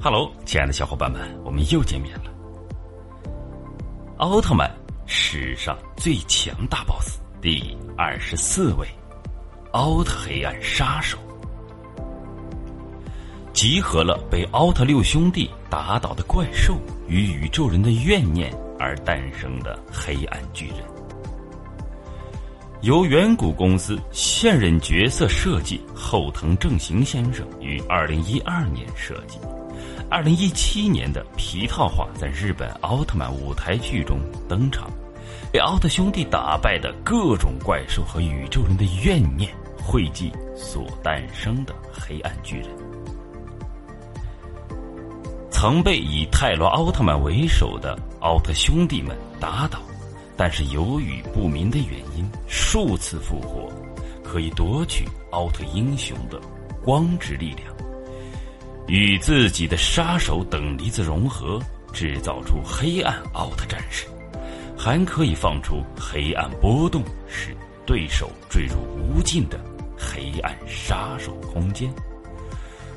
Hello，亲爱的小伙伴们，我们又见面了。奥特曼史上最强大 BOSS 第二十四位，奥特黑暗杀手，集合了被奥特六兄弟打倒的怪兽与宇宙人的怨念而诞生的黑暗巨人，由远古公司现任角色设计后藤正行先生于二零一二年设计。二零一七年的皮套化在日本奥特曼舞台剧中登场，被奥特兄弟打败的各种怪兽和宇宙人的怨念汇集所诞生的黑暗巨人，曾被以泰罗奥特曼为首的奥特兄弟们打倒，但是由于不明的原因数次复活，可以夺取奥特英雄的光之力量。与自己的杀手等离子融合，制造出黑暗奥特战士，还可以放出黑暗波动，使对手坠入无尽的黑暗杀手空间。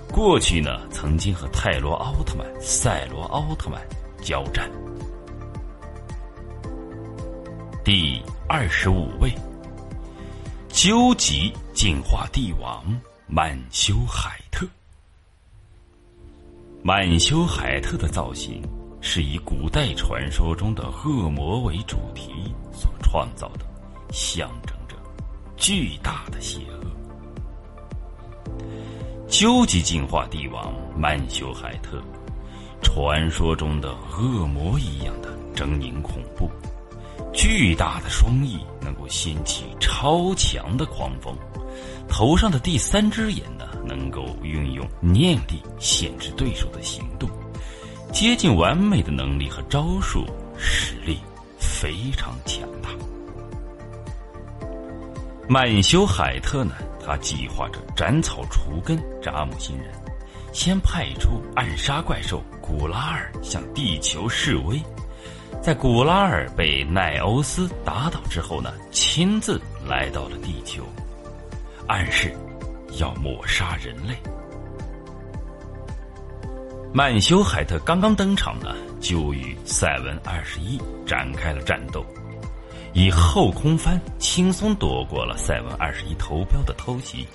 过去呢，曾经和泰罗奥特曼、赛罗奥特曼交战。第二十五位，究极进化帝王曼修海特。曼修海特的造型是以古代传说中的恶魔为主题所创造的，象征着巨大的邪恶。究极进化帝王曼修海特，传说中的恶魔一样的狰狞恐怖，巨大的双翼能够掀起超强的狂风，头上的第三只眼呢？能够运用念力限制对手的行动，接近完美的能力和招数，实力非常强大。曼修海特呢，他计划着斩草除根，扎木新人，先派出暗杀怪兽古拉尔向地球示威，在古拉尔被奈欧斯打倒之后呢，亲自来到了地球，暗示。要抹杀人类。曼修海特刚刚登场呢，就与赛文二十一展开了战斗，以后空翻轻松躲过了赛文二十一投标的偷袭。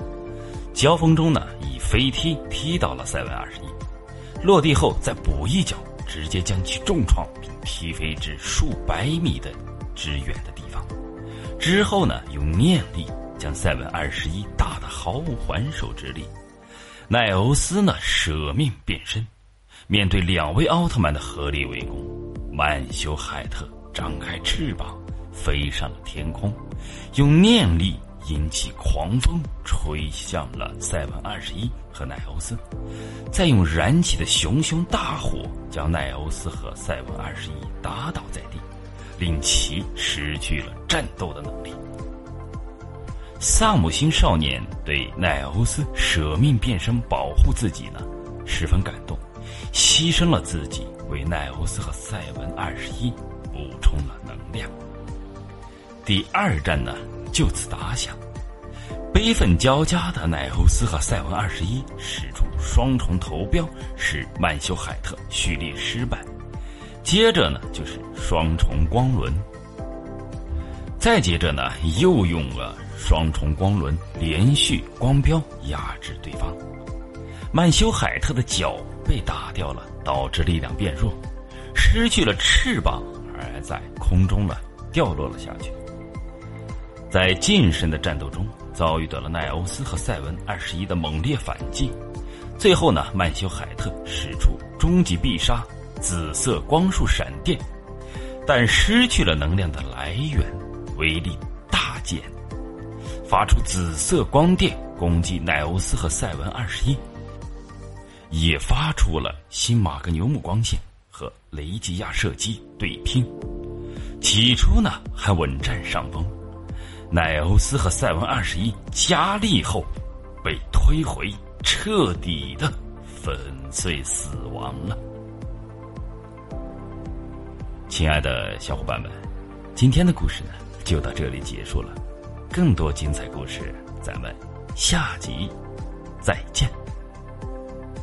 交锋中呢，以飞踢踢倒了赛文二十一，落地后再补一脚，直接将其重创并踢飞至数百米的之远的地方。之后呢，用念力。将赛文二十一打得毫无还手之力，奈欧斯呢舍命变身，面对两位奥特曼的合力围攻，曼修海特张开翅膀飞上了天空，用念力引起狂风吹向了赛文二十一和奈欧斯，再用燃起的熊熊大火将奈欧斯和赛文二十一打倒在地，令其失去了战斗的能力。萨姆星少年对奈欧斯舍命变身保护自己呢，十分感动，牺牲了自己为奈欧斯和赛文二十一补充了能量。第二战呢就此打响，悲愤交加的奈欧斯和赛文二十一使出双重投标，使曼修海特序列失败。接着呢就是双重光轮，再接着呢又用了。双重光轮连续光标压制对方，曼修海特的脚被打掉了，导致力量变弱，失去了翅膀，而在空中了掉落了下去。在近身的战斗中，遭遇到了奈欧斯和赛文二十一的猛烈反击，最后呢，曼修海特使出终极必杀紫色光束闪电，但失去了能量的来源，威力大减。发出紫色光电攻击奈欧斯和赛文二十一，也发出了新马格牛姆光线和雷吉亚射击对拼。起初呢还稳占上风，奈欧斯和赛文二十一加力后，被推回，彻底的粉碎死亡了。亲爱的小伙伴们，今天的故事呢就到这里结束了。更多精彩故事，咱们下集再见。